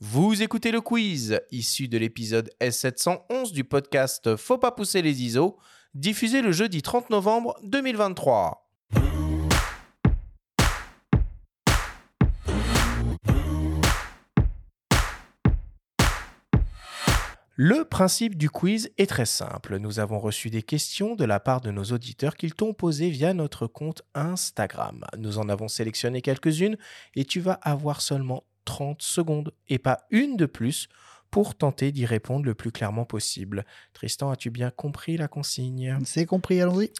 Vous écoutez le quiz, issu de l'épisode S711 du podcast Faut pas pousser les ISO, diffusé le jeudi 30 novembre 2023. Le principe du quiz est très simple. Nous avons reçu des questions de la part de nos auditeurs qu'ils t'ont posées via notre compte Instagram. Nous en avons sélectionné quelques-unes et tu vas avoir seulement 30 secondes et pas une de plus pour tenter d'y répondre le plus clairement possible. Tristan, as-tu bien compris la consigne? C'est compris, allons-y.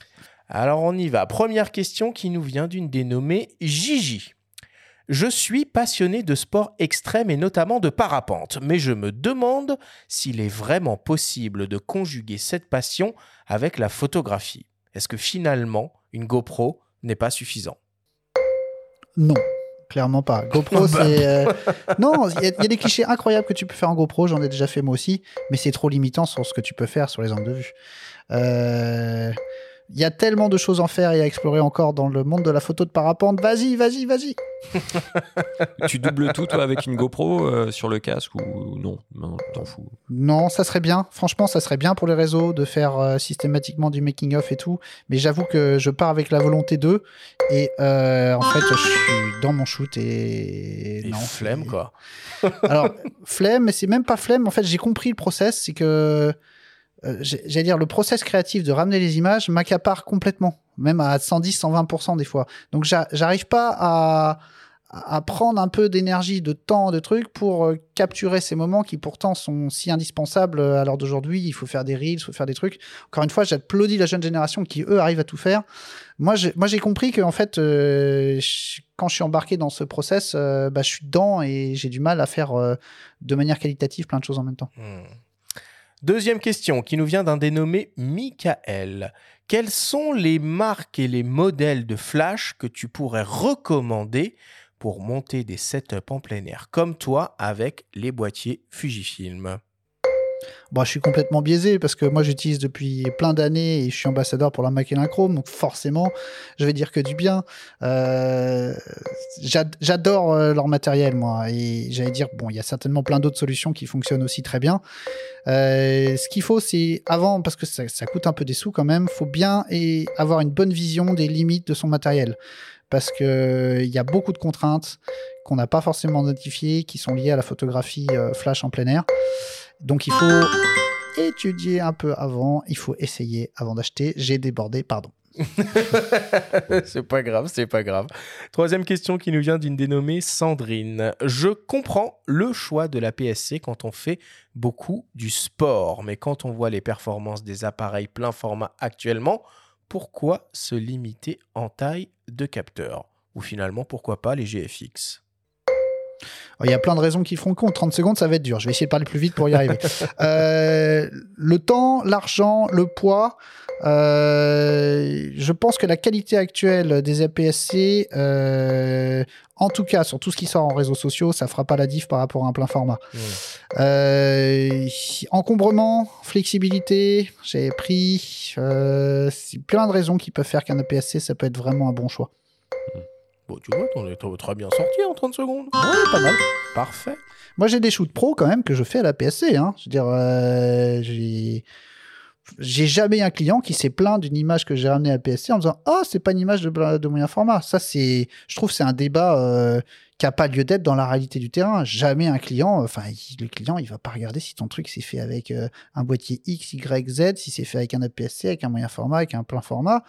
Alors on y va. Première question qui nous vient d'une dénommée Gigi. Je suis passionné de sport extrême et notamment de parapente, mais je me demande s'il est vraiment possible de conjuguer cette passion avec la photographie. Est-ce que finalement, une GoPro n'est pas suffisant? Non, clairement pas. GoPro, c'est. euh, Non, il y, y a des clichés incroyables que tu peux faire en GoPro, j'en ai déjà fait moi aussi, mais c'est trop limitant sur ce que tu peux faire sur les angles de vue. Euh, Il y a tellement de choses à en faire et à explorer encore dans le monde de la photo de parapente. Vas-y, vas-y, vas-y. tu doubles tout, toi, avec une GoPro euh, sur le casque ou non? Non, t'en fous. Non, ça serait bien. Franchement, ça serait bien pour les réseaux de faire euh, systématiquement du making-of et tout. Mais j'avoue que je pars avec la volonté d'eux. Et euh, en fait, je suis dans mon shoot et. Et non, flemme, quoi. Alors, flemme, mais c'est même pas flemme. En fait, j'ai compris le process. C'est que. Euh, J'allais dire, le process créatif de ramener les images m'accapare complètement. Même à 110, 120% des fois. Donc, j'a- j'arrive pas à à prendre un peu d'énergie, de temps, de trucs pour euh, capturer ces moments qui pourtant sont si indispensables euh, à l'heure d'aujourd'hui. Il faut faire des reels, il faut faire des trucs. Encore une fois, j'applaudis la jeune génération qui, eux, arrivent à tout faire. Moi, j'ai, compris que en fait, quand je suis embarqué dans ce process, bah, je suis dedans et j'ai du mal à faire de manière qualitative plein de choses en même temps. Hmm. Deuxième question qui nous vient d'un dénommé Michael. Quelles sont les marques et les modèles de flash que tu pourrais recommander pour monter des setups en plein air comme toi avec les boîtiers Fujifilm? Bon, je suis complètement biaisé parce que moi j'utilise depuis plein d'années et je suis ambassadeur pour la Macalin Chrome, donc forcément je vais dire que du bien. Euh, j'ad- J'adore euh, leur matériel, moi, et j'allais dire bon, il y a certainement plein d'autres solutions qui fonctionnent aussi très bien. Euh, ce qu'il faut, c'est avant, parce que ça, coûte un peu des sous quand même, faut bien et avoir une bonne vision des limites de son matériel. Parce que il y a beaucoup de contraintes qu'on n'a pas forcément identifiées, qui sont liées à la photographie euh, flash en plein air. Donc il faut étudier un peu avant, il faut essayer avant d'acheter. J'ai débordé, pardon. c'est pas grave, c'est pas grave. Troisième question qui nous vient d'une dénommée Sandrine. Je comprends le choix de la PSC quand on fait beaucoup du sport, mais quand on voit les performances des appareils plein format actuellement, pourquoi se limiter en taille de capteur? Ou finalement, pourquoi pas les GFX Il y a plein de raisons qui feront compte. 30 secondes, ça va être dur. Je vais essayer de parler plus vite pour y arriver. Euh, le temps, l'argent, le poids. euh, je pense que la qualité actuelle des APS-C, euh, en tout cas sur tout ce qui sort en réseaux sociaux, ça fera pas la diff par rapport à un plein format. Encombrement, flexibilité, j'ai pris. C'est plein de raisons qui peuvent faire qu'un APS-C, ça peut être vraiment un bon choix. Bon, tu vois, t'en es très bien sorti en 30 secondes. Ouais, pas mal. Parfait. Moi, j'ai des shoots pro quand même que je fais à la PSC. Hein. Je veux dire, euh, j'ai. J'ai jamais un client qui s'est plaint d'une image que j'ai ramenée à la PSC en disant Ah, c'est pas une image de, moyen format. Ça, c'est. Je trouve que c'est un débat euh, qui a pas lieu d'être dans la réalité du terrain. Jamais un client. Enfin, il- le client, il va pas regarder si ton truc s'est fait avec euh, un boîtier X, Y, Z, si c'est fait avec un APS-C, avec un moyen format, avec un plein format.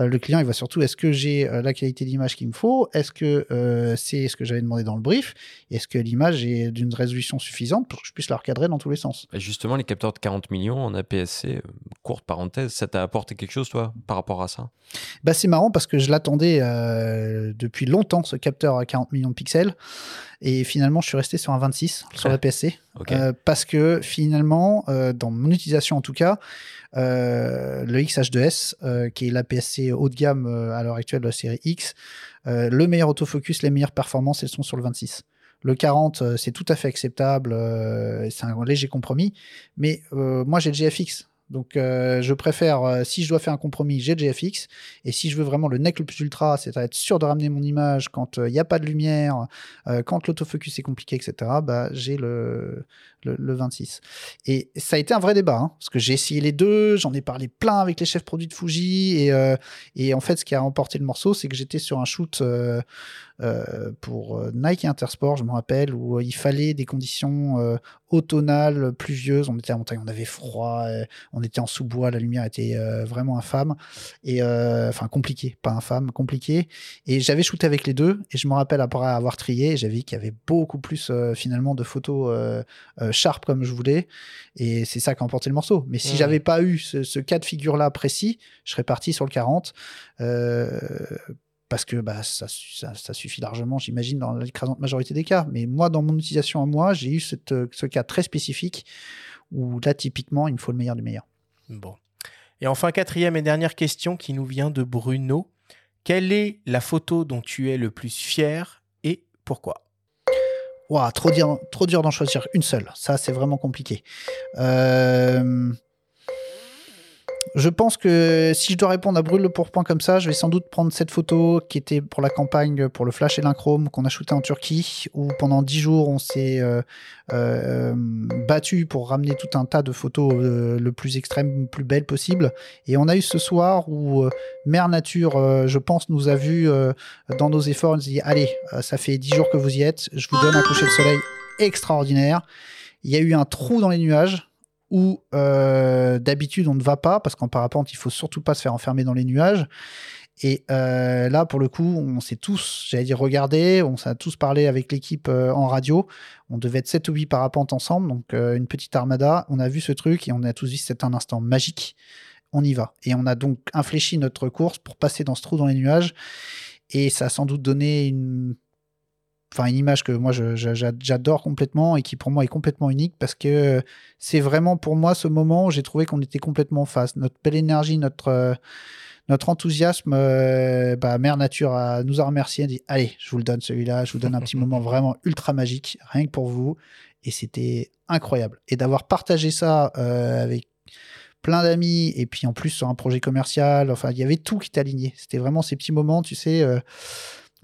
Euh, le client, il va surtout est-ce que j'ai euh, la qualité d'image qu'il me faut? Est-ce que euh, c'est ce que j'avais demandé dans le brief? Est-ce que l'image est d'une résolution suffisante pour que je puisse la recadrer dans tous les sens? Et justement, les capteurs de 40 millions en APS-C, euh, courte parenthèse, ça t'a apporté quelque chose, toi, par rapport à ça? Bah, C'est marrant parce que je l'attendais euh, depuis longtemps, ce capteur à 40 millions de pixels. Et finalement, je suis resté sur un 26 sur la PSC. Euh, parce que finalement, euh, dans mon utilisation en tout cas, le XH2S, euh, qui est l'APS-C haut de gamme à l'heure actuelle de la série X, le meilleur autofocus, les meilleures performances, elles sont sur le 26. Le 40, euh, c'est tout à fait acceptable, c'est un léger compromis. Mais euh, moi, j'ai le GFX. Donc, euh, je préfère, euh, si je dois faire un compromis, j'ai GFX. Et si je veux vraiment le nec le plus ultra, c'est à être sûr de ramener mon image quand il n'y a pas de lumière, quand l'autofocus est compliqué, etc., bah, j'ai le, le, 26. Et ça a été un vrai débat, hein, parce que j'ai essayé les deux, j'en ai parlé plein avec les chefs produits de Fuji. Et, et en fait, ce qui a emporté le morceau, c'est que j'étais sur un shoot euh, pour euh, Nike Intersport, je me rappelle, où euh, il fallait des conditions automnales, pluvieuses. On était en montagne, on avait froid, on était en sous-bois, la lumière était vraiment infâme. Et enfin, compliqué, pas infâme, compliqué. Et j'avais shooté avec les deux, et je me rappelle après avoir trié, j'avais vu qu'il y avait beaucoup plus finalement de photos sharp comme je voulais. Et c'est ça qui a emporté le morceau. Mais si mmh. j'avais pas eu ce, ce, cas de figure-là précis, je serais parti sur le 40. Euh, parce que bah, ça, suffit largement, j'imagine, dans l'écrasante majorité des cas. Mais moi, dans mon utilisation à moi, j'ai eu euh, ce cas très spécifique où là, typiquement, il me faut le meilleur du meilleur. Bon. Et enfin, quatrième et dernière question qui nous vient de Bruno. Quelle est la photo dont tu es le plus fier et pourquoi? Trop, dur, trop dur d'en choisir une seule. Ça, c'est vraiment compliqué. Euh, je pense que si je dois répondre à brûle le pourpoint comme ça, je vais sans doute prendre cette photo qui était pour la campagne pour le flash et l'inchrome qu'on a shooté en Turquie, où pendant dix jours on s'est euh, euh, battu pour ramener tout un tas de photos euh, le plus extrême, le plus belle possible. Et on a eu ce soir où Mère Nature, je pense, nous a vu dans nos efforts, nous dit allez, ça fait dix jours que vous y êtes, je vous donne un coucher de soleil extraordinaire. Il y a eu un trou dans les nuages où euh, d'habitude on ne va pas parce qu'en parapente il faut surtout pas se faire enfermer dans les nuages. Et euh, là, pour le coup, on s'est tous, j'allais dire, regardé, on s'est tous parlé avec l'équipe euh, en radio. On devait être 7 ou 8 parapentes ensemble, donc une petite armada. On a vu ce truc et on a tous dit c'est un instant magique. On y va. Et on a donc infléchi notre course pour passer dans ce trou dans les nuages. Et ça a sans doute donné une enfin une image que moi j'adore complètement et qui pour moi est complètement unique parce que c'est vraiment pour moi ce moment où j'ai trouvé qu'on était complètement en face. Notre belle énergie, notre, euh, notre enthousiasme, euh, bah, Mère Nature a, nous a remercié, a dit Allez, je vous le donne celui-là, je vous donne un petit moment vraiment ultra magique, rien que pour vous. Et c'était incroyable. Et d'avoir partagé ça euh, avec plein d'amis et puis en plus sur un projet commercial, enfin, il y avait tout qui était aligné. C'était vraiment ces petits moments, tu sais.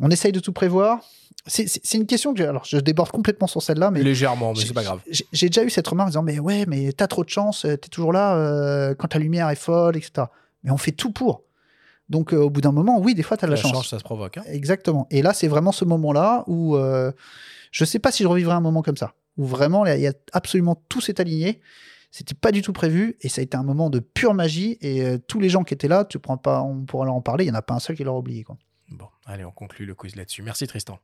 On essaye de tout prévoir, c'est une question que alors je déborde complètement sur celle-là, mais légèrement, mais c'est pas grave. J'ai déjà eu cette remarque en disant mais ouais, mais t'as trop de chance, euh, t'es toujours là euh, quand ta lumière est folle, etc. Mais on fait tout pour. Donc euh, au bout d'un moment, oui, des fois t'as de la, chance. chance. ça se provoque. Hein. Exactement. Et là, c'est vraiment ce moment-là où je sais pas si je revivrai un moment comme ça, où vraiment il y a absolument tout s'est aligné. C'était pas du tout prévu et ça a été un moment de pure magie. Et tous les gens qui étaient là, tu prends pas, on pourra leur en parler. Il y en a pas un seul qui l'aura oublié quoi. Allez, on conclut le quiz là-dessus. Merci Tristan.